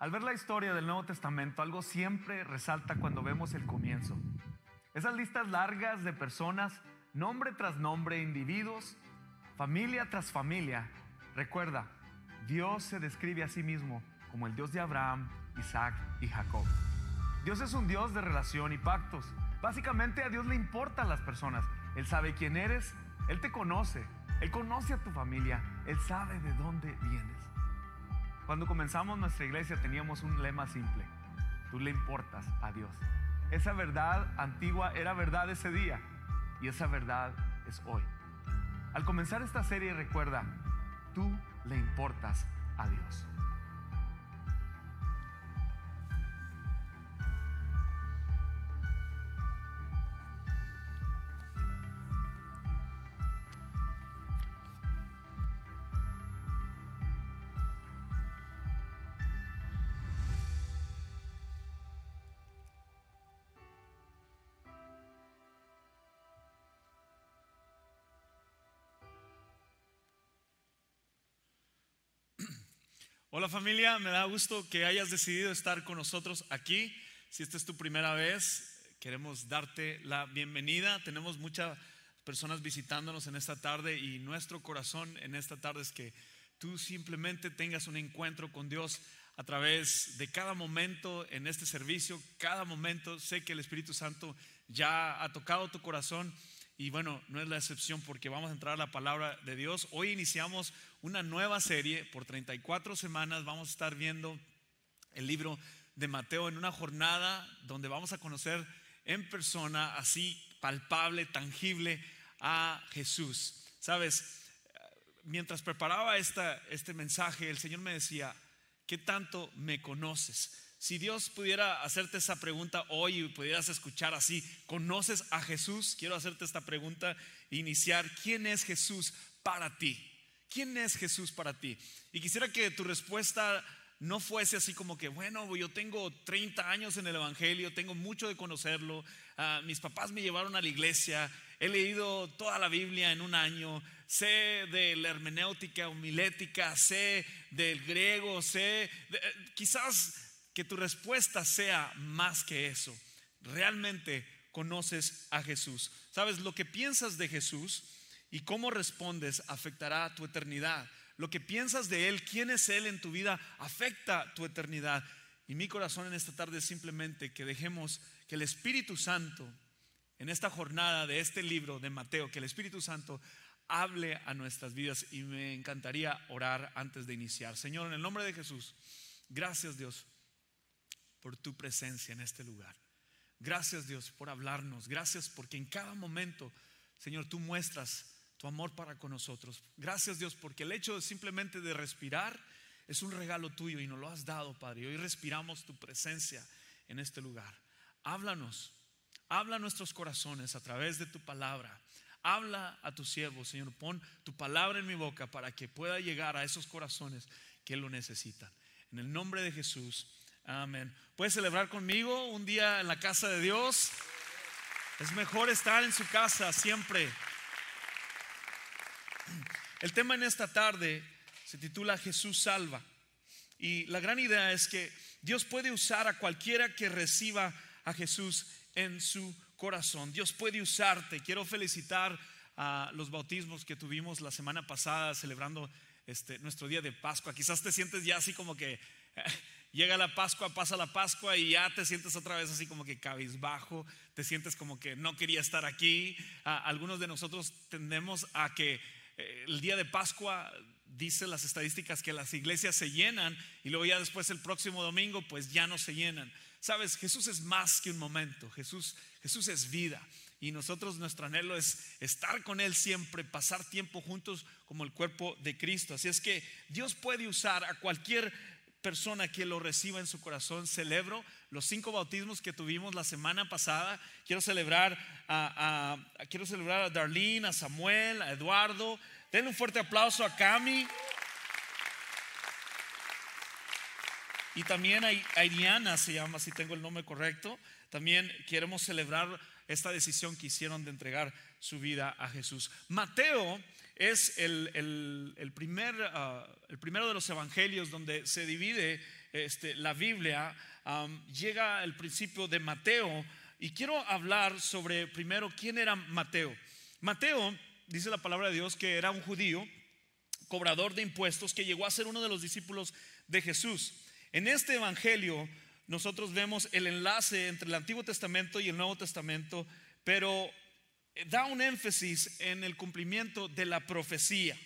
Al ver la historia del Nuevo Testamento, algo siempre resalta cuando vemos el comienzo. Esas listas largas de personas, nombre tras nombre, individuos, familia tras familia. Recuerda, Dios se describe a sí mismo como el Dios de Abraham, Isaac y Jacob. Dios es un Dios de relación y pactos. Básicamente a Dios le importan las personas. Él sabe quién eres, Él te conoce, Él conoce a tu familia, Él sabe de dónde vienes. Cuando comenzamos nuestra iglesia teníamos un lema simple. Tú le importas a Dios. Esa verdad antigua era verdad ese día y esa verdad es hoy. Al comenzar esta serie recuerda, tú le importas a Dios. Familia, me da gusto que hayas decidido estar con nosotros aquí. Si esta es tu primera vez, queremos darte la bienvenida. Tenemos muchas personas visitándonos en esta tarde y nuestro corazón en esta tarde es que tú simplemente tengas un encuentro con Dios a través de cada momento en este servicio, cada momento. Sé que el Espíritu Santo ya ha tocado tu corazón y bueno, no es la excepción porque vamos a entrar a la palabra de Dios. Hoy iniciamos una nueva serie por 34 semanas. Vamos a estar viendo el libro de Mateo en una jornada donde vamos a conocer en persona, así palpable, tangible, a Jesús. Sabes, mientras preparaba esta, este mensaje, el Señor me decía, ¿qué tanto me conoces? Si Dios pudiera hacerte esa pregunta hoy y pudieras escuchar así, ¿conoces a Jesús? Quiero hacerte esta pregunta iniciar. ¿Quién es Jesús para ti? ¿Quién es Jesús para ti? Y quisiera que tu respuesta no fuese así como que, bueno, yo tengo 30 años en el Evangelio, tengo mucho de conocerlo, ah, mis papás me llevaron a la iglesia, he leído toda la Biblia en un año, sé de la hermenéutica homilética, sé del griego, sé, eh, quizás que tu respuesta sea más que eso. Realmente conoces a Jesús. Sabes, lo que piensas de Jesús y cómo respondes afectará tu eternidad. Lo que piensas de Él, quién es Él en tu vida, afecta tu eternidad. Y mi corazón en esta tarde es simplemente que dejemos que el Espíritu Santo, en esta jornada de este libro de Mateo, que el Espíritu Santo hable a nuestras vidas. Y me encantaría orar antes de iniciar. Señor, en el nombre de Jesús, gracias Dios por tu presencia en este lugar. Gracias Dios por hablarnos. Gracias porque en cada momento, Señor, tú muestras tu amor para con nosotros. Gracias Dios porque el hecho de simplemente de respirar es un regalo tuyo y nos lo has dado, Padre. Hoy respiramos tu presencia en este lugar. Háblanos, habla a nuestros corazones a través de tu palabra. Habla a tu siervo, Señor. Pon tu palabra en mi boca para que pueda llegar a esos corazones que lo necesitan. En el nombre de Jesús. Amén. ¿Puedes celebrar conmigo un día en la casa de Dios? Es mejor estar en su casa siempre. El tema en esta tarde se titula Jesús salva. Y la gran idea es que Dios puede usar a cualquiera que reciba a Jesús en su corazón. Dios puede usarte. Quiero felicitar a los bautismos que tuvimos la semana pasada celebrando este, nuestro día de Pascua. Quizás te sientes ya así como que llega la Pascua, pasa la Pascua y ya te sientes otra vez así como que cabizbajo, te sientes como que no quería estar aquí. algunos de nosotros tendemos a que eh, el día de Pascua dice las estadísticas que las iglesias se llenan y luego ya después el próximo domingo pues ya no se llenan. Sabes, Jesús es más que un momento, Jesús, Jesús es vida. Y nosotros nuestro anhelo es estar con Él siempre, pasar tiempo juntos como el cuerpo de Cristo. Así es que Dios puede usar a cualquier persona que lo reciba en su corazón. Celebro los cinco bautismos que tuvimos la semana pasada. Quiero celebrar a, quiero celebrar a Darlene, a Samuel, a Eduardo. Denle un fuerte aplauso a Cami. Y también a Iriana, se llama, si tengo el nombre correcto. También queremos celebrar esta decisión que hicieron de entregar su vida a Jesús. Mateo es el, primer, ah, el primero de los evangelios donde se divide este, la Biblia, llega el principio de Mateo y quiero hablar sobre primero quién era Mateo. Mateo, dice la palabra de Dios, que era un judío, cobrador de impuestos, que llegó a ser uno de los discípulos de Jesús. En este Evangelio nosotros vemos el enlace entre el Antiguo Testamento y el Nuevo Testamento, pero da un énfasis en el cumplimiento de la profecía.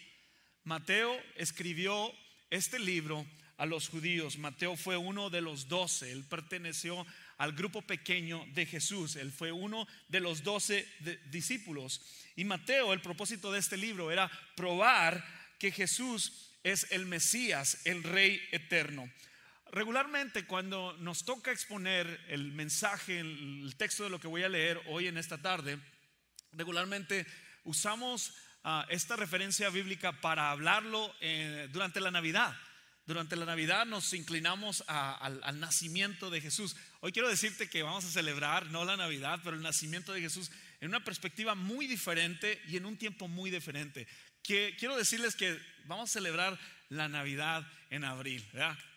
Mateo escribió este libro a los judíos. Mateo fue uno de los doce, él perteneció al grupo pequeño de Jesús, él fue uno de los doce discípulos. Y Mateo, el propósito de este libro era probar que Jesús es el Mesías, el Rey eterno. Regularmente cuando nos toca exponer el mensaje, el texto de lo que voy a leer hoy en esta tarde, regularmente usamos ah, esta referencia bíblica para hablarlo eh, durante la Navidad. Durante la Navidad nos inclinamos al, al, nacimiento de Jesús. Hoy quiero decirte que vamos a celebrar no la Navidad, pero el nacimiento de Jesús en una perspectiva muy diferente y en un tiempo muy diferente. Que, quiero decirles que vamos a celebrar la Navidad en abril.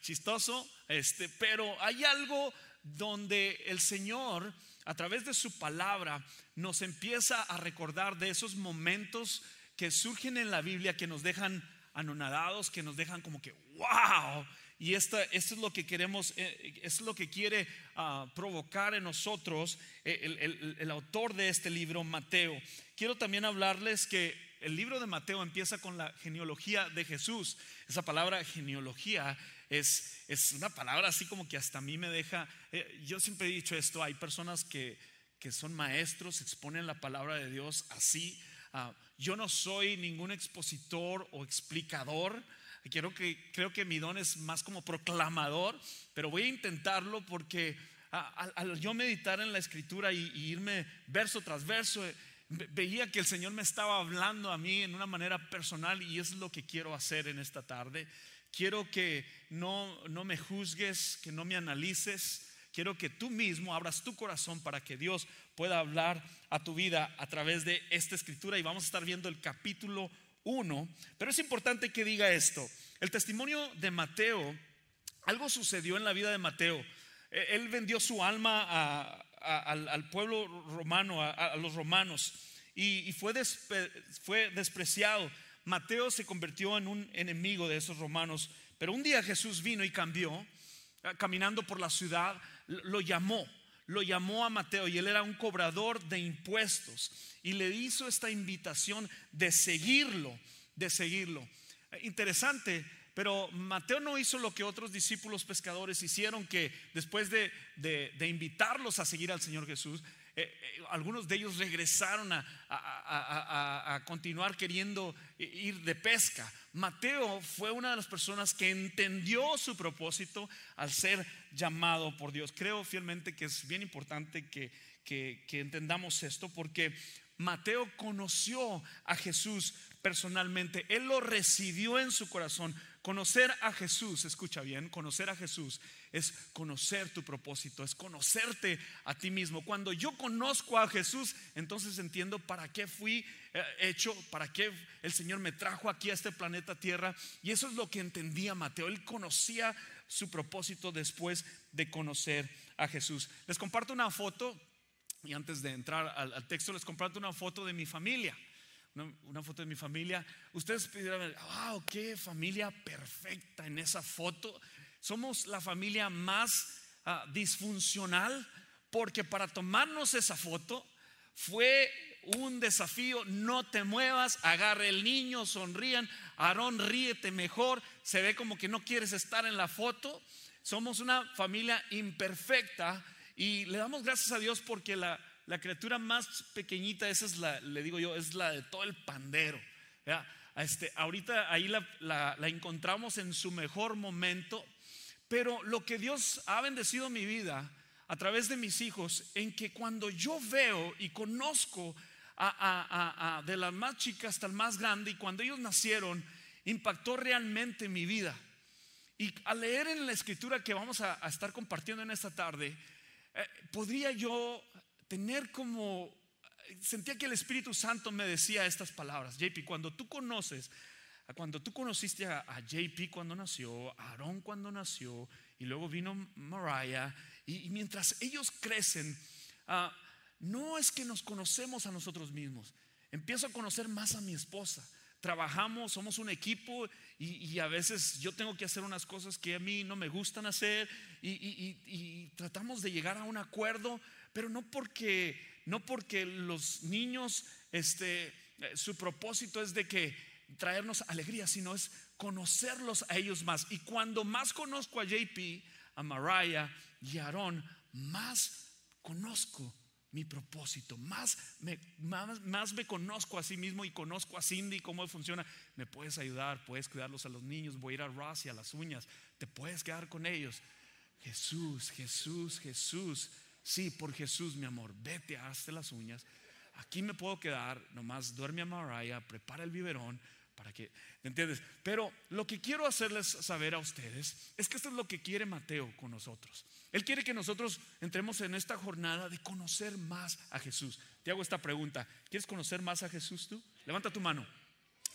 Chistoso, este, pero hay algo donde el Señor, a través de su palabra, nos empieza a recordar de esos momentos que surgen en la Biblia que nos dejan anonadados, que nos dejan como que, wow. Y esto es lo que queremos, eh, es lo que quiere ah, provocar en nosotros eh, el autor de este libro, Mateo. Quiero también hablarles que el libro de Mateo empieza con la genealogía de Jesús. Esa palabra genealogía es, es una palabra así como que hasta a mí me deja, eh, yo siempre he dicho esto, hay personas que, que son maestros, exponen la palabra de Dios así. Ah, yo no soy ningún expositor o explicador. Quiero que, creo que mi don es más como proclamador, pero voy a intentarlo porque ah, al, yo meditar en la escritura y, y irme verso tras verso, veía que el Señor me estaba hablando a mí en una manera personal y es lo que quiero hacer en esta tarde. Quiero que no, no me juzgues, que no me analices. Quiero que tú mismo abras tu corazón para que Dios pueda hablar a tu vida a través de esta escritura y vamos a estar viendo el capítulo 1. Pero es importante que diga esto. El testimonio de Mateo, algo sucedió en la vida de Mateo. E, él vendió su alma al, pueblo romano, a, los romanos, y, fue, fue despreciado. Mateo se convirtió en un enemigo de esos romanos, pero un día Jesús vino y cambió, ah, caminando por la ciudad, lo llamó, lo llamó a Mateo y él era un cobrador de impuestos y le hizo esta invitación de seguirlo, de seguirlo. Interesante pero Mateo no hizo lo que otros discípulos pescadores hicieron, que después de, invitarlos a seguir al Señor Jesús, eh, eh, algunos de ellos regresaron a, continuar queriendo ir de pesca. Mateo fue una de las personas que entendió su propósito al ser llamado por Dios. Creo fielmente que es bien importante que, que entendamos esto porque Mateo conoció a Jesús personalmente, él lo recibió en su corazón Conocer a Jesús, escucha bien, conocer a Jesús es conocer tu propósito, es conocerte a ti mismo. Cuando yo conozco a Jesús, entonces entiendo para qué fui eh, hecho, para qué el Señor me trajo aquí a este planeta Tierra. Y eso es lo que entendía Mateo. Él conocía su propósito después de conocer a Jesús. Les comparto una foto y antes de entrar al, al texto les comparto una foto de mi familia una, foto de mi familia, ustedes dirán, wow, qué familia perfecta en esa foto. Somos la familia más ah, disfuncional porque para tomarnos esa foto fue un desafío, no te muevas, agarre el niño, sonrían, Aarón, ríete mejor, se ve como que no quieres estar en la foto. Somos una familia imperfecta y le damos gracias a Dios porque la, la criatura más pequeñita, esa es la, le digo yo, es la de todo el pandero. Este, ahorita ahí la, la, encontramos en su mejor momento, pero lo que Dios ha bendecido mi vida a través de mis hijos, en que cuando yo veo y conozco a, de la más chica hasta el más grande, y cuando ellos nacieron, impactó realmente mi vida. Y al leer en la escritura que vamos a, estar compartiendo en esta tarde, eh, podría yo tener como, sentía que el Espíritu Santo me decía estas palabras, JP, cuando tú conoces cuando tú conociste a, JP cuando nació, a Aaron cuando nació, y luego vino Mariah, y, mientras ellos crecen, ah, no es que nos conocemos a nosotros mismos, empiezo a conocer más a mi esposa. Trabajamos, somos un equipo y, a veces yo tengo que hacer unas cosas que a mí no me gustan hacer y, tratamos de llegar a un acuerdo, pero no porque, no porque los niños, este, eh, su propósito es de que traernos alegría, sino es conocerlos a ellos más. Y cuando más conozco a JP, a Mariah y a Aaron, más conozco mi propósito, más me, más, me conozco a sí mismo y conozco a Cindy cómo funciona. Me puedes ayudar, puedes cuidarlos a los niños, voy a ir a Ross y a las uñas, te puedes quedar con ellos. Jesús, Jesús, Jesús. Sí, por Jesús, mi amor, vete, hazte las uñas. Aquí me puedo quedar, nomás duerme a Mariah, prepara el biberón, para que, entiendes? Pero lo que quiero hacerles saber a ustedes es que esto es lo que quiere Mateo con nosotros. Él quiere que nosotros entremos en esta jornada de conocer más a Jesús. Te hago esta pregunta, ¿quieres conocer más a Jesús tú? Levanta tu mano.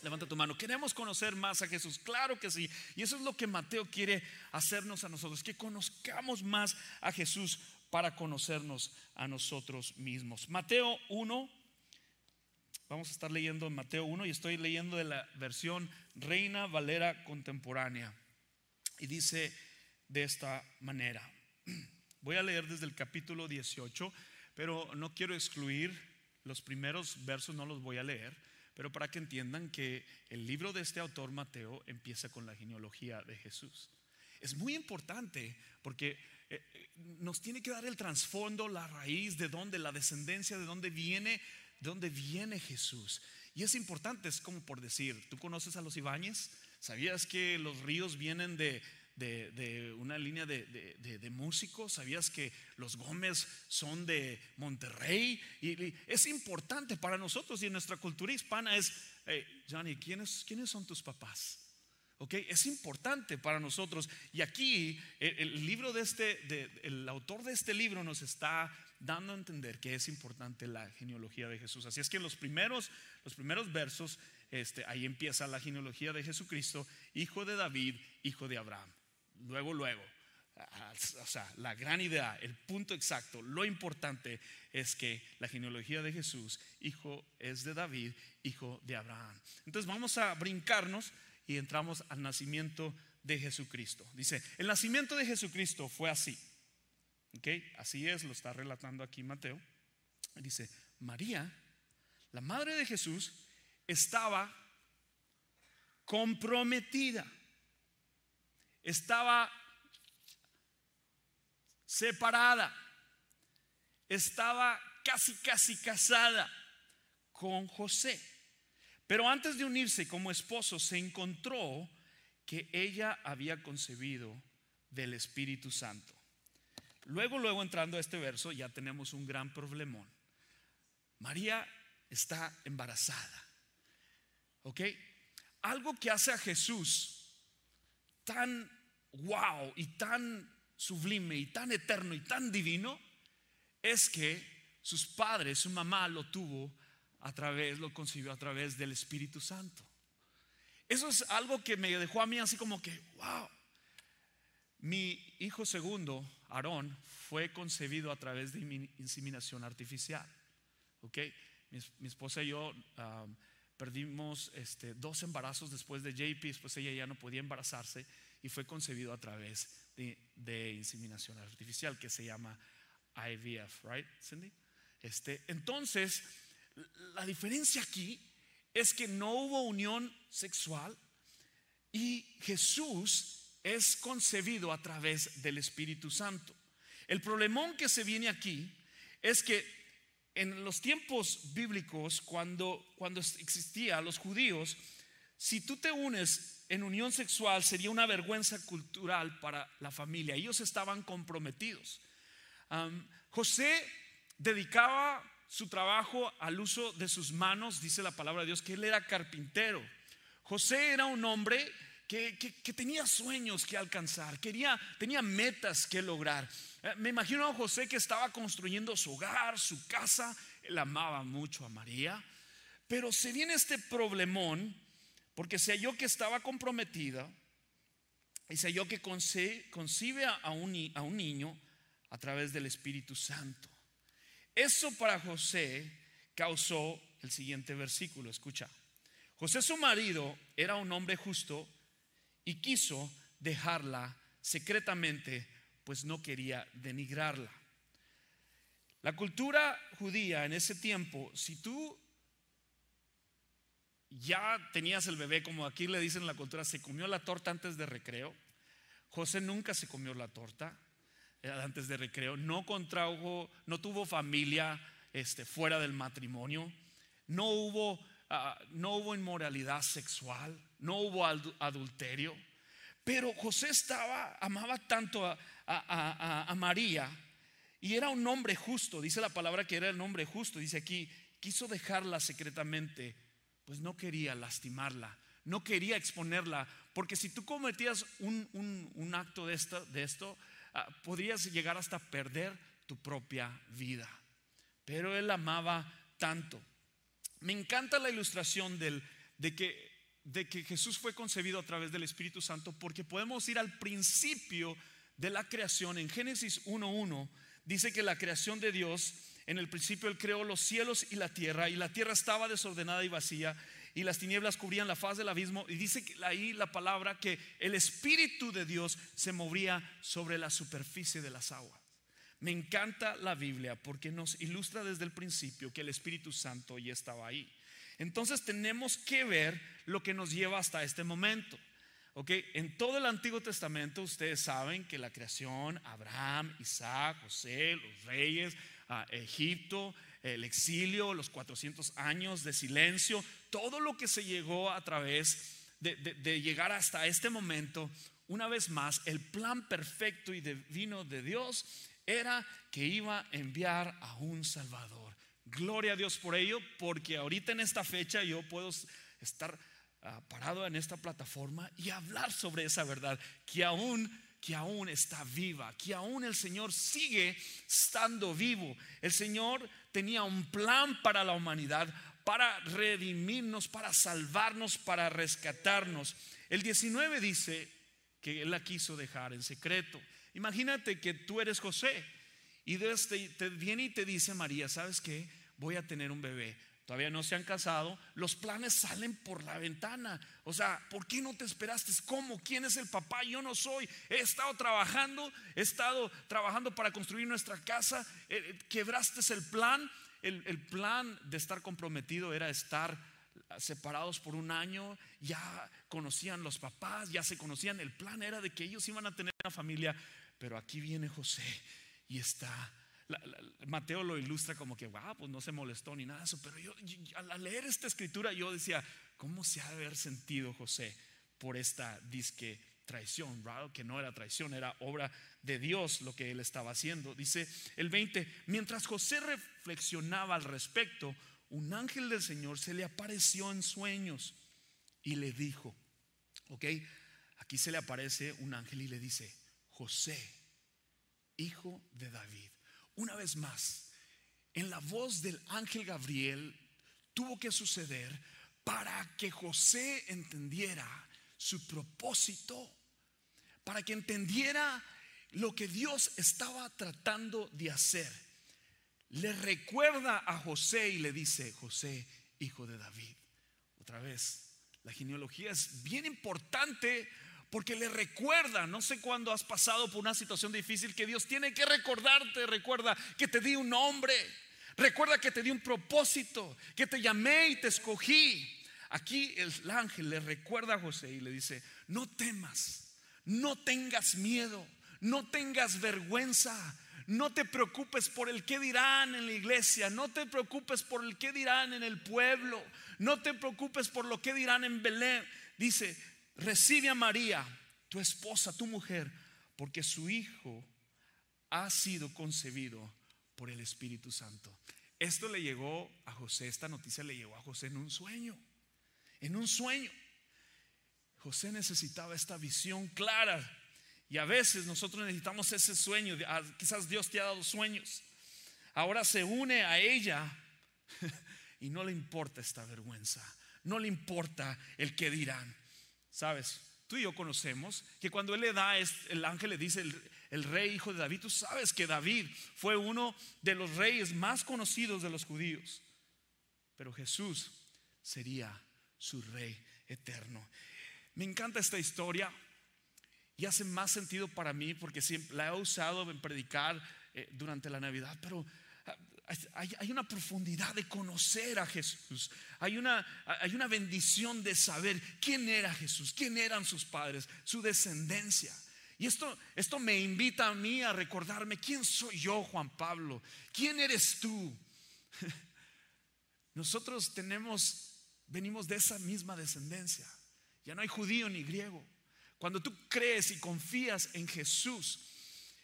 Levanta tu mano. ¿Queremos conocer más a Jesús? Claro que sí. Y eso es lo que Mateo quiere hacernos a nosotros, que conozcamos más a Jesús para conocernos a nosotros mismos. Mateo 1, Vamos a estar leyendo en Mateo 1 y estoy leyendo de la versión Reina Valera Contemporánea. Y dice de esta manera. Voy a leer desde el capítulo 18, pero no quiero excluir los primeros versos, no los voy a leer, pero para que entiendan que el libro de este autor, Mateo, empieza con la genealogía de Jesús. Es muy importante porque nos tiene que dar el trasfondo, la raíz, de dónde, la descendencia, de dónde viene de dónde viene Jesús. Y es importante, es como por decir, ¿tú conoces a los Ibáñez? ¿Sabías que los ríos vienen de, una línea de, músicos? ¿Sabías que los Gómez son de Monterrey? Y, es importante para nosotros y en nuestra cultura hispana es, Johnny, ¿quiénes, ¿quiénes son tus papás? Okay, es importante para nosotros. Y aquí el, libro de este, el autor de este libro nos está dando a entender que es importante la genealogía de Jesús. Así es que en los primeros, los primeros versos, este, ahí empieza la genealogía de Jesucristo, hijo de David, hijo de Abraham. Luego, luego, o sea, la gran idea, el punto exacto, lo importante es que la genealogía de Jesús, hijo es de David, hijo de Abraham. Entonces vamos a brincarnos y entramos al nacimiento de Jesucristo. Dice, el nacimiento de Jesucristo fue así. Así es, lo está relatando aquí Mateo. Dice, María, la madre de Jesús, estaba comprometida, estaba separada, estaba casi, casi casada con José. Pero antes de unirse como esposo, se encontró que ella había concebido del Espíritu Santo. Luego, luego entrando a este verso, ya tenemos un gran problemón. María está embarazada. ¿Ok? Algo que hace a Jesús tan wow y tan sublime y tan eterno y tan divino es que sus padres, su mamá lo tuvo a través, lo concibió a través del Espíritu Santo. Eso es algo que me dejó a mí así como que, wow. Mi hijo segundo, Aarón, fue concebido a través de inseminación artificial. ¿ok? Mi, esposa y yo perdimos este, dos embarazos después de JP, después ella ya no podía embarazarse y fue concebido a través de, inseminación artificial que se llama IVF, right, Cindy? Este, entonces, la diferencia aquí es que no hubo unión sexual y Jesús es concebido a través del Espíritu Santo. El problemón que se viene aquí es que en los tiempos bíblicos, cuando, cuando existía los judíos, si tú te unes en unión sexual sería una vergüenza cultural para la familia. Ellos estaban comprometidos. José dedicaba su trabajo al uso de sus manos, dice la palabra de Dios, que él era carpintero. José era un hombre que, tenía sueños que alcanzar, quería, tenía metas que lograr. Eh, me imagino a José que estaba construyendo su hogar, su casa, él amaba mucho a María, pero se viene este problemón porque se halló que estaba comprometida y se halló que concibe a un, a un niño a través del Espíritu Santo. Eso para José causó el siguiente versículo, escucha. José su marido era un hombre justo y quiso dejarla secretamente, pues no quería denigrarla. La cultura judía en ese tiempo, si tú ya tenías el bebé, como aquí le dicen en la cultura, se comió la torta antes de recreo. José nunca se comió la torta antes de recreo, no contrajo, no tuvo familia este, fuera del matrimonio, no hubo, ah, no hubo inmoralidad sexual, no hubo adulterio. Pero José estaba, amaba tanto a, a, María y era un hombre justo, dice la palabra que era el hombre justo, dice aquí, quiso dejarla secretamente, pues no quería lastimarla, no quería exponerla, porque si tú cometías un, acto de esto, de esto podrías llegar hasta perder tu propia vida. Pero él amaba tanto. Me encanta la ilustración de que de que Jesús fue concebido a través del Espíritu Santo porque podemos ir al principio de la creación. En Génesis 1.1 dice que la creación de Dios, en el principio Él creó los cielos y la tierra y la tierra estaba desordenada y vacía y las tinieblas cubrían la faz del abismo y dice ahí la palabra que el Espíritu de Dios se movía sobre la superficie de las aguas. Me encanta la Biblia porque nos ilustra desde el principio que el Espíritu Santo ya estaba ahí. Entonces tenemos que ver lo que nos lleva hasta este momento. ¿Ok? En todo el Antiguo Testamento ustedes saben que la creación, Abraham, Isaac, José, los reyes, Egipto, el exilio, los 400 años de silencio, todo lo que se llegó a través de, llegar hasta este momento, una vez más, el plan perfecto y divino de Dios era que iba a enviar a un Salvador. Gloria a Dios por ello, porque ahorita en esta fecha yo puedo estar ah, parado en esta plataforma y hablar sobre esa verdad que aún que aún está viva, que aún el Señor sigue estando vivo. El Señor tenía un plan para la humanidad, para redimirnos, para salvarnos, para rescatarnos. El 19 dice que Él la quiso dejar en secreto. Imagínate que tú eres José y te viene y te dice María, ¿sabes qué? voy a tener un bebé. Todavía no se han casado, los planes salen por la ventana. O sea, ¿por qué no te esperaste? ¿Cómo? ¿Quién es el papá? Yo no soy. He estado trabajando, he estado trabajando para construir nuestra casa. Eh, eh, quebraste el plan. El, el plan de estar comprometido era estar separados por un año, ya conocían los papás, ya se conocían, el plan era de que ellos iban a tener una familia, pero aquí viene José y está Mateo lo ilustra como que, wow, pues no se molestó ni nada de eso. Pero yo, al leer esta escritura, yo decía, ¿cómo se ha de haber sentido José por esta disque traición? Que no era traición, era obra de Dios lo que él estaba haciendo. Dice el 20, mientras José reflexionaba al respecto, un ángel del Señor se le apareció en sueños y le dijo, ok, aquí se le aparece un ángel y le dice, José, hijo de David una vez más, en la voz del ángel Gabriel tuvo que suceder para que José entendiera su propósito, para que entendiera lo que Dios estaba tratando de hacer. Le recuerda a José y le dice, José, hijo de David. Otra vez, la genealogía es bien importante porque le recuerda, no sé cuándo has pasado por una situación difícil que Dios tiene que recordarte, recuerda que te di un nombre, recuerda que te di un propósito, que te llamé y te escogí. Aquí el ángel le recuerda a José y le dice, no temas, no tengas miedo, no tengas vergüenza, no te preocupes por el que dirán en la iglesia, no te preocupes por el que dirán en el pueblo, no te preocupes por lo que dirán en Belén. Dice, recibe a María, tu esposa, tu mujer, porque su hijo ha sido concebido por el Espíritu Santo. Esto le llegó a José, esta noticia le llegó a José en un sueño, en un sueño. José necesitaba esta visión clara y a veces nosotros necesitamos ese sueño, ah, quizás Dios te ha dado sueños. Ahora se une a ella y no le importa esta vergüenza no le importa el que dirán. ¿Sabes? Tú y yo conocemos que cuando él le da, el ángel le dice, el, rey hijo de David, tú sabes que David fue uno de los reyes más conocidos de los judíos, pero Jesús sería su rey eterno. Me encanta esta historia y hace más sentido para mí porque siempre la he usado en predicar eh, durante la Navidad, pero hay, una profundidad de conocer a Jesús, hay una, hay una bendición de saber quién era Jesús, quién eran sus padres, su descendencia. Y esto, esto me invita a mí a recordarme quién soy yo, Juan Pablo, quién eres tú. Nosotros tenemos, venimos de esa misma descendencia. Ya no hay judío ni griego. Cuando tú crees y confías en Jesús,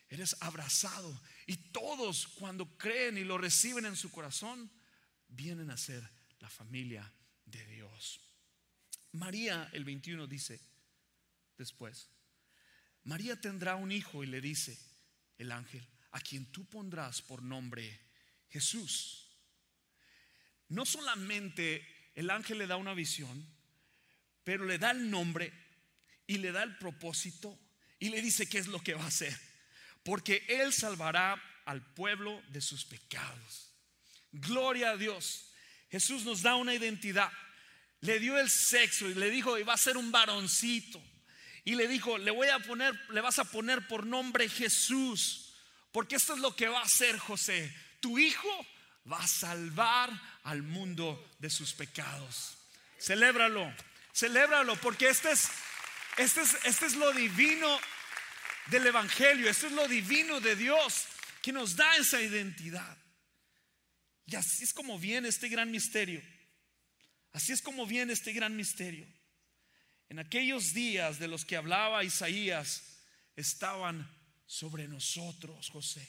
eres abrazado. Y todos cuando creen y lo reciben en su corazón, vienen a ser la familia de Dios. María, el 21 dice después, María tendrá un hijo y le dice el ángel, a quien tú pondrás por nombre Jesús. No solamente el ángel le da una visión, pero le da el nombre y le da el propósito y le dice qué es lo que va a hacer. Porque Él salvará al pueblo de sus pecados. Gloria a Dios. Jesús nos da una identidad. Le dio el sexo y le dijo, y va a ser un varoncito. Y le dijo, le voy a poner, le vas a poner por nombre Jesús. Porque esto es lo que va a hacer José. Tu hijo va a salvar al mundo de sus pecados. Celébralo, celébralo, porque este es este es, este es lo divino del Evangelio, este es lo divino de Dios que nos da esa identidad. Y así es como viene este gran misterio. Así es como viene este gran misterio. En aquellos días de los que hablaba Isaías, estaban sobre nosotros, José.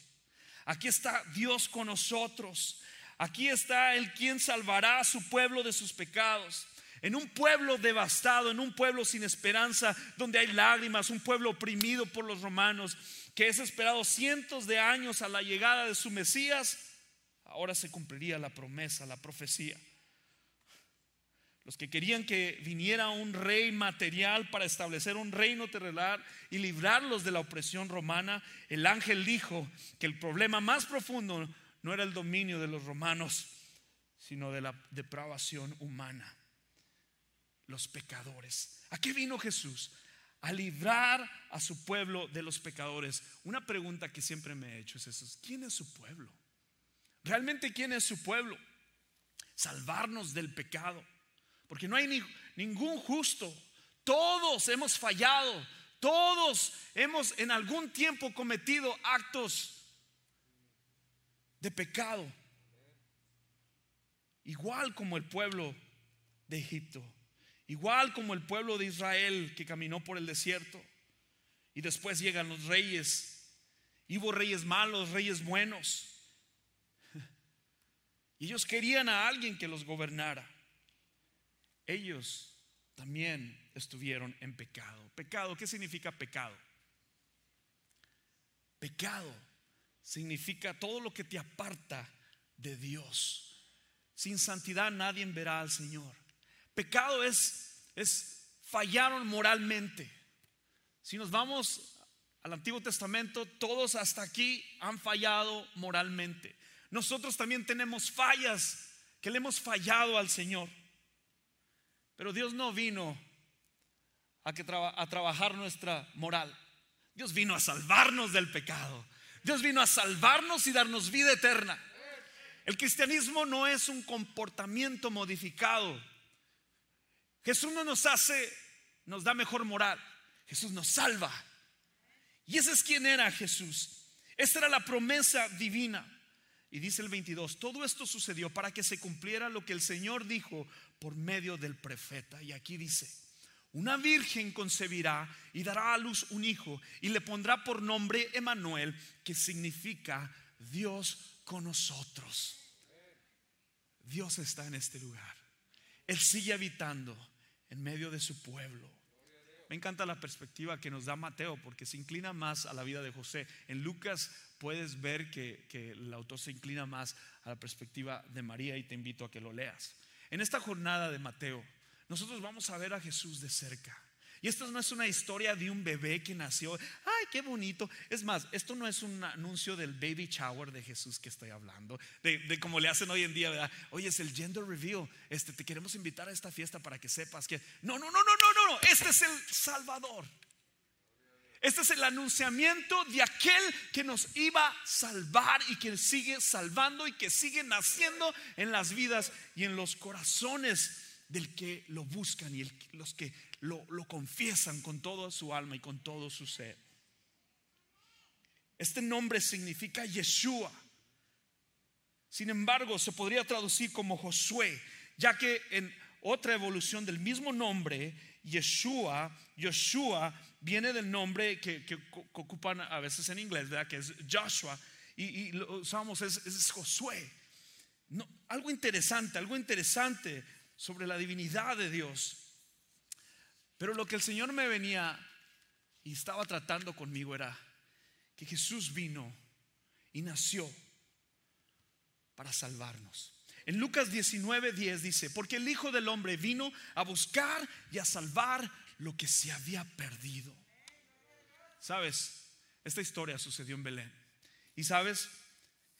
Aquí está Dios con nosotros. Aquí está el quien salvará a su pueblo de sus pecados en un pueblo devastado, en un pueblo sin esperanza, donde hay lágrimas, un pueblo oprimido por los romanos, que es esperado cientos de años a la llegada de su Mesías, ahora se cumpliría la promesa, la profecía. Los que querían que viniera un rey material para establecer un reino terrenal y librarlos de la opresión romana, el ángel dijo que el problema más profundo no era el dominio de los romanos, sino de la depravación humana los pecadores. ¿A qué vino Jesús? A librar a su pueblo de los pecadores. Una pregunta que siempre me he hecho es eso, ¿quién es su pueblo? ¿Realmente quién es su pueblo? Salvarnos del pecado. Porque no hay ni, ningún justo. Todos hemos fallado. Todos hemos en algún tiempo cometido actos de pecado. Igual como el pueblo de Egipto. Igual como el pueblo de Israel que caminó por el desierto. Y después llegan los reyes. Y hubo reyes malos, reyes buenos. Y ellos querían a alguien que los gobernara. Ellos también estuvieron en pecado. Pecado, ¿qué significa pecado? Pecado significa todo lo que te aparta de Dios. Sin santidad nadie verá al Señor. Pecado es, es fallaron moralmente. Si nos vamos al Antiguo Testamento, todos hasta aquí han fallado moralmente. Nosotros también tenemos fallas que le hemos fallado al Señor. Pero Dios no vino a, que a trabajar nuestra moral. Dios vino a salvarnos del pecado. Dios vino a salvarnos y darnos vida eterna. El cristianismo no es un comportamiento modificado Jesús no nos hace, nos da mejor moral. Jesús nos salva. Y ese es quien era Jesús. Esta era la promesa divina. Y dice el 22, todo esto sucedió para que se cumpliera lo que el Señor dijo por medio del profeta. Y aquí dice, una virgen concebirá y dará a luz un hijo y le pondrá por nombre Emanuel, que significa Dios con nosotros. Dios está en este lugar. Él sigue habitando en medio de su pueblo. Me encanta la perspectiva que nos da Mateo porque se inclina más a la vida de José. En Lucas puedes ver que, el autor se inclina más a la perspectiva de María y te invito a que lo leas. En esta jornada de Mateo, nosotros vamos a ver a Jesús de cerca. Y esto no es una historia de un bebé que nació. Ay, qué bonito. Es más, esto no es un anuncio del baby shower de Jesús que estoy hablando. De, como le hacen hoy en día, ¿verdad? Oye, es el gender reveal. Este, te queremos invitar a esta fiesta para que sepas que. No, no, no, no, no, no, no. Este es el Salvador. Este es el anunciamiento de aquel que nos iba a salvar y que sigue salvando y que sigue naciendo en las vidas y en los corazones del que lo buscan y los que lo, confiesan con toda su alma y con todo su ser. Este nombre significa Yeshua. Sin embargo, se podría traducir como Josué, ya que en otra evolución del mismo nombre, Yeshua, Yeshua viene del nombre que, ocupan a veces en inglés, que es Joshua, y, lo usamos, es, Josué. No, algo interesante, algo interesante sobre la divinidad de Dios. Pero lo que el Señor me venía y estaba tratando conmigo era que Jesús vino y nació para salvarnos. En Lucas 19:10 dice, porque el Hijo del Hombre vino a buscar y a salvar lo que se había perdido. Sabes, esta historia sucedió en Belén. Y sabes,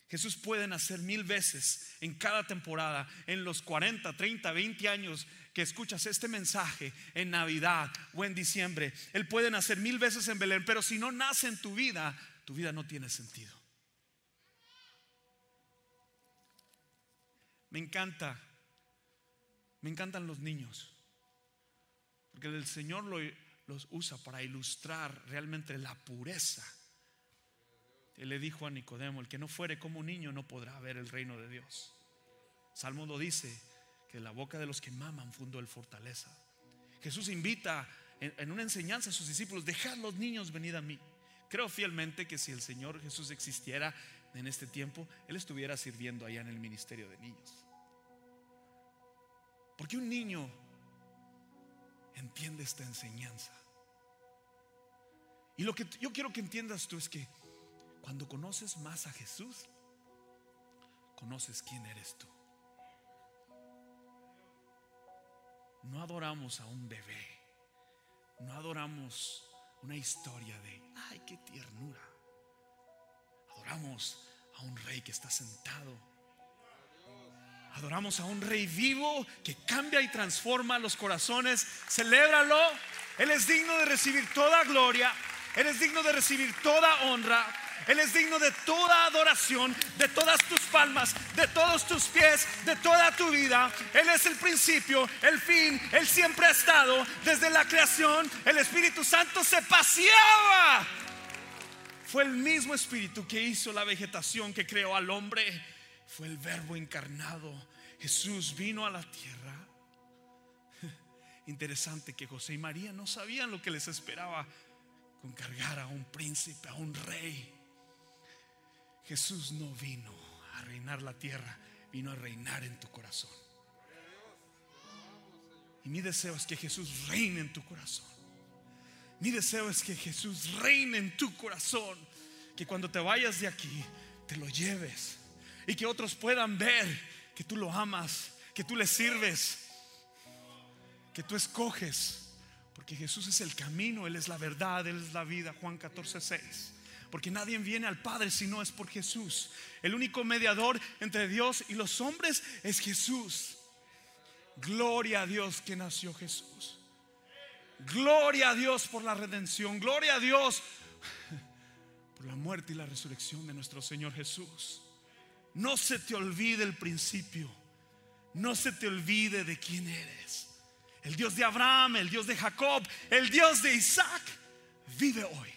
Jesús puede nacer mil veces en cada temporada, en los 40, 30, 20 años que escuchas este mensaje en Navidad o en diciembre. Él puede nacer mil veces en Belén, pero si no nace en tu vida, tu vida no tiene sentido. Me encanta, me encantan los niños, porque el Señor los usa para ilustrar realmente la pureza él le dijo a Nicodemo, el que no fuere como un niño no podrá ver el reino de Dios. Salmo lo dice, que la boca de los que maman fundó el fortaleza. Jesús invita en, una enseñanza a sus discípulos, dejad los niños venid a mí. Creo fielmente que si el Señor Jesús existiera en este tiempo, Él estuviera sirviendo allá en el ministerio de niños. Porque un niño entiende esta enseñanza. Y lo que yo quiero que entiendas tú es que cuando conoces más a Jesús, conoces quién eres tú. No adoramos a un bebé, no adoramos una historia de, ay, qué ternura. Adoramos a un rey que está sentado. Adoramos a un rey vivo que cambia y transforma los corazones. Celébralo. Él es digno de recibir toda gloria. Él es digno de recibir toda honra. Él es digno de toda adoración, de todas tus palmas, de todos tus pies, de toda tu vida. Él es el principio, el fin. Él siempre ha estado desde la creación. El Espíritu Santo se paseaba. Fue el mismo Espíritu que hizo la vegetación, que creó al hombre. Fue el Verbo encarnado. Jesús vino a la tierra. Interesante que José y María no sabían lo que les esperaba con cargar a un príncipe, a un rey. Jesús no vino a reinar la tierra, vino a reinar en tu corazón. Y mi deseo es que Jesús reine en tu corazón. Mi deseo es que Jesús reine en tu corazón. Que cuando te vayas de aquí, te lo lleves. Y que otros puedan ver que tú lo amas, que tú le sirves, que tú escoges. Porque Jesús es el camino, Él es la verdad, Él es la vida. Juan 14, 6 porque nadie viene al Padre si no es por Jesús. El único mediador entre Dios y los hombres es Jesús. Gloria a Dios que nació Jesús. Gloria a Dios por la redención. Gloria a Dios por la muerte y la resurrección de nuestro Señor Jesús. No se te olvide el principio. No se te olvide de quién eres. El Dios de Abraham, el Dios de Jacob, el Dios de Isaac, vive hoy.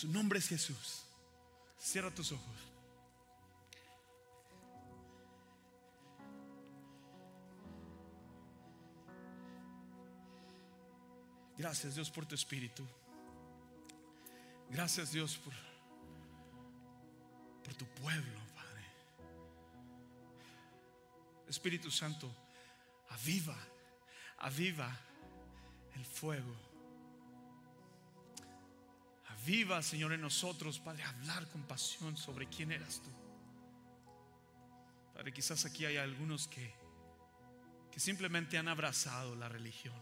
Su nombre es Jesús. Cierra tus ojos. Gracias Dios por tu espíritu. Gracias Dios por, por tu pueblo, Padre. Espíritu Santo, aviva, aviva el fuego Viva, Señor, en nosotros, Padre, hablar con pasión sobre quién eras tú. Padre, quizás aquí hay algunos que que simplemente han abrazado la religión,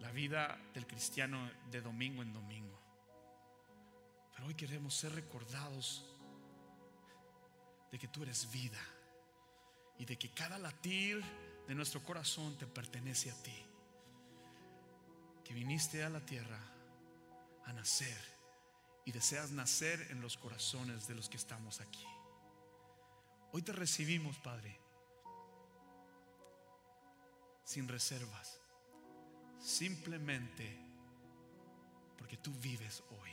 la vida del cristiano de domingo en domingo. Pero hoy queremos ser recordados de que tú eres vida y de que cada latir de nuestro corazón te pertenece a ti. Que viniste a la tierra a nacer y deseas nacer en los corazones de los que estamos aquí. Hoy te recibimos, Padre, sin reservas, simplemente porque tú vives hoy.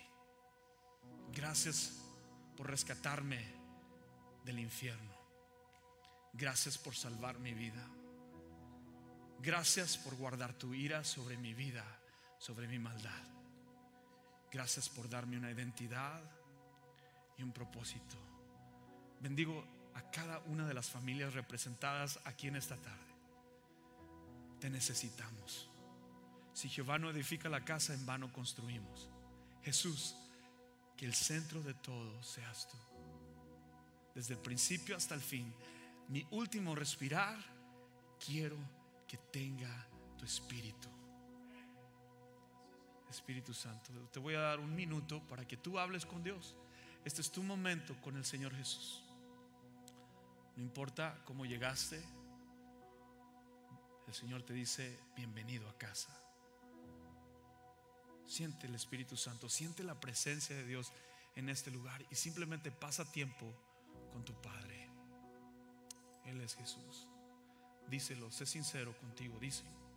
Gracias por rescatarme del infierno. Gracias por salvar mi vida. Gracias por guardar tu ira sobre mi vida, sobre mi maldad. Gracias por darme una identidad y un propósito. Bendigo a cada una de las familias representadas aquí en esta tarde. Te necesitamos. Si Jehová no edifica la casa, en vano construimos. Jesús, que el centro de todo seas tú. Desde el principio hasta el fin, mi último respirar, quiero que tenga tu espíritu. Espíritu Santo, te voy a dar un minuto para que tú hables con Dios. Este es tu momento con el Señor Jesús. No importa cómo llegaste, el Señor te dice, bienvenido a casa. Siente el Espíritu Santo, siente la presencia de Dios en este lugar y simplemente pasa tiempo con tu Padre. Él es Jesús. Díselo, sé sincero contigo, díselo.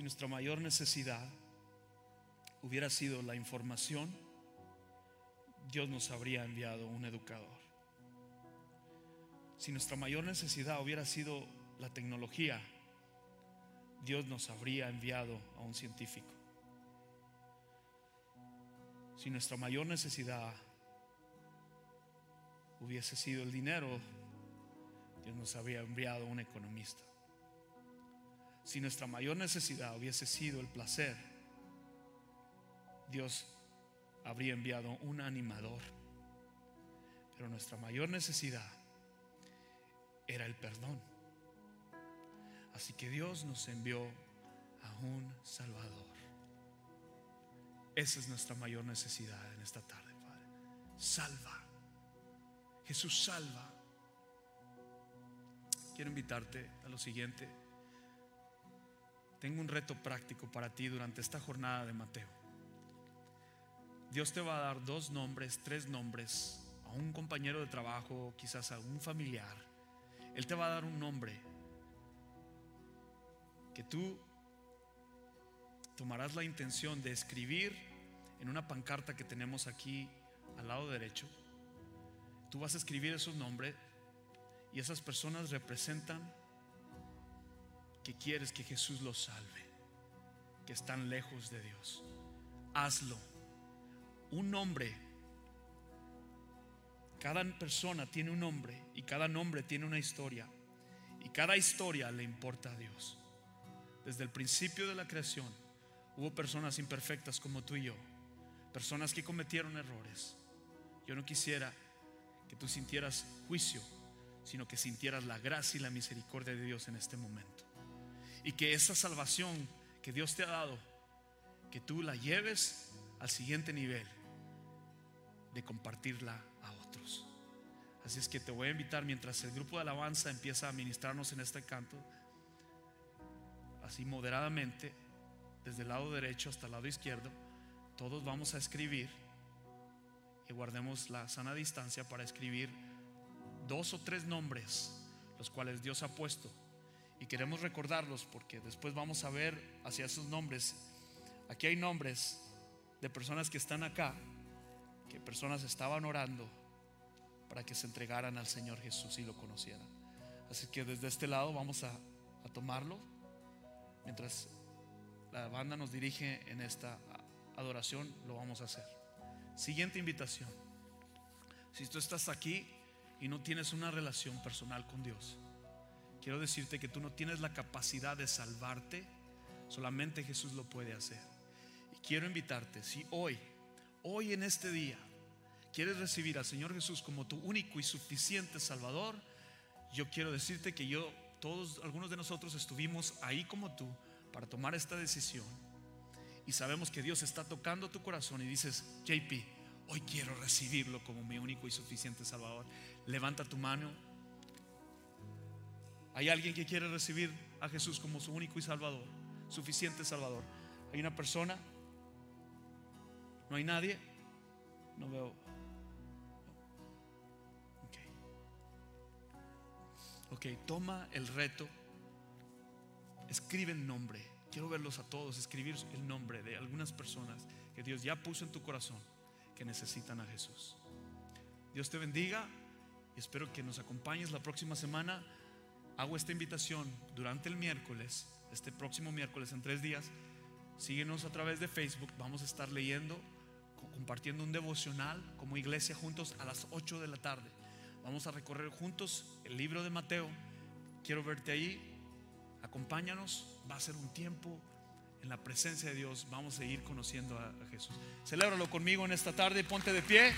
Si nuestra mayor necesidad hubiera sido la información, Dios nos habría enviado un educador. Si nuestra mayor necesidad hubiera sido la tecnología, Dios nos habría enviado a un científico. Si nuestra mayor necesidad hubiese sido el dinero, Dios nos habría enviado a un economista. Si nuestra mayor necesidad hubiese sido el placer, Dios habría enviado un animador. Pero nuestra mayor necesidad era el perdón. Así que Dios nos envió a un Salvador. Esa es nuestra mayor necesidad en esta tarde, Padre. Salva. Jesús salva. Quiero invitarte a lo siguiente. Tengo un reto práctico para ti durante esta jornada de Mateo. Dios te va a dar dos nombres, tres nombres, a un compañero de trabajo, quizás a un familiar. Él te va a dar un nombre que tú tomarás la intención de escribir en una pancarta que tenemos aquí al lado derecho. Tú vas a escribir esos nombres y esas personas representan que quieres que Jesús los salve, que están lejos de Dios. Hazlo. Un nombre. Cada persona tiene un nombre y cada nombre tiene una historia. Y cada historia le importa a Dios. Desde el principio de la creación hubo personas imperfectas como tú y yo. Personas que cometieron errores. Yo no quisiera que tú sintieras juicio, sino que sintieras la gracia y la misericordia de Dios en este momento y que esa salvación que Dios te ha dado, que tú la lleves al siguiente nivel de compartirla a otros. Así es que te voy a invitar mientras el grupo de alabanza empieza a ministrarnos en este canto, así moderadamente, desde el lado derecho hasta el lado izquierdo, todos vamos a escribir y guardemos la sana distancia para escribir dos o tres nombres, los cuales Dios ha puesto y queremos recordarlos porque después vamos a ver hacia esos nombres. Aquí hay nombres de personas que están acá, que personas estaban orando para que se entregaran al Señor Jesús y lo conocieran. Así que desde este lado vamos a, a tomarlo mientras la banda nos dirige en esta adoración, lo vamos a hacer. Siguiente invitación. Si tú estás aquí y no tienes una relación personal con Dios, quiero decirte que tú no tienes la capacidad de salvarte, solamente Jesús lo puede hacer. Y quiero invitarte, si hoy, hoy en este día, quieres recibir al Señor Jesús como tu único y suficiente Salvador, yo quiero decirte que yo, todos, algunos de nosotros estuvimos ahí como tú para tomar esta decisión. Y sabemos que Dios está tocando tu corazón y dices, JP, hoy quiero recibirlo como mi único y suficiente Salvador. Levanta tu mano. ¿Hay alguien que quiere recibir a Jesús como su único y Salvador? Suficiente Salvador. ¿Hay una persona? ¿No hay nadie? No veo. Ok, toma el reto, escribe el nombre. Quiero verlos a todos, escribir el nombre de algunas personas que Dios ya puso en tu corazón que necesitan a Jesús. Dios te bendiga y espero que nos acompañes la próxima semana. Hago esta invitación durante el miércoles, este próximo miércoles en tres días. Síguenos a través de Facebook, vamos a estar leyendo, compartiendo un devocional como iglesia juntos a las 8 de la tarde. Vamos a recorrer juntos el libro de Mateo. Quiero verte ahí. Acompáñanos. Va a ser un tiempo en la presencia de Dios. Vamos a ir conociendo a, Jesús. Celébralo conmigo en esta tarde. Ponte de pie.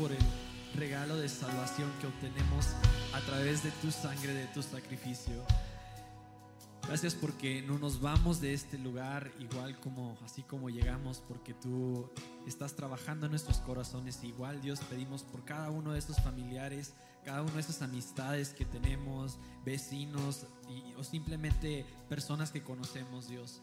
Por el regalo de salvación que obtenemos a través de tu sangre, de tu sacrificio. Gracias porque no nos vamos de este lugar igual como así como llegamos, porque tú estás trabajando en nuestros corazones. Igual Dios pedimos por cada uno de estos familiares, cada una de esas amistades que tenemos, vecinos o simplemente personas que conocemos, Dios.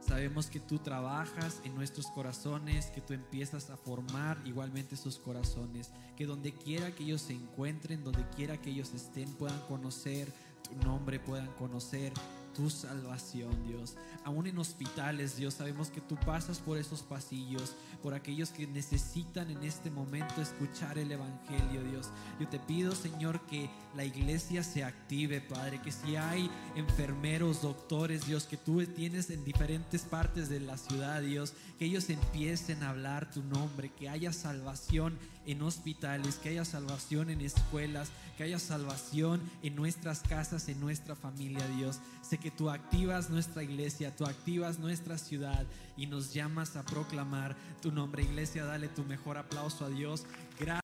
Sabemos que tú trabajas en nuestros corazones, que tú empiezas a formar igualmente sus corazones, que donde quiera que ellos se encuentren, donde quiera que ellos estén, puedan conocer tu nombre, puedan conocer tu salvación, Dios. Aún en hospitales, Dios, sabemos que tú pasas por esos pasillos, por aquellos que necesitan en este momento escuchar el Evangelio, Dios. Yo te pido, Señor, que la iglesia se active, Padre, que si hay enfermeros, doctores, Dios, que tú tienes en diferentes partes de la ciudad, Dios, que ellos empiecen a hablar tu nombre, que haya salvación en hospitales, que haya salvación en escuelas, que haya salvación en nuestras casas, en nuestra familia, Dios. Sé que tú activas nuestra iglesia, tú activas nuestra ciudad y nos llamas a proclamar tu nombre. Iglesia, dale tu mejor aplauso a Dios. Gracias.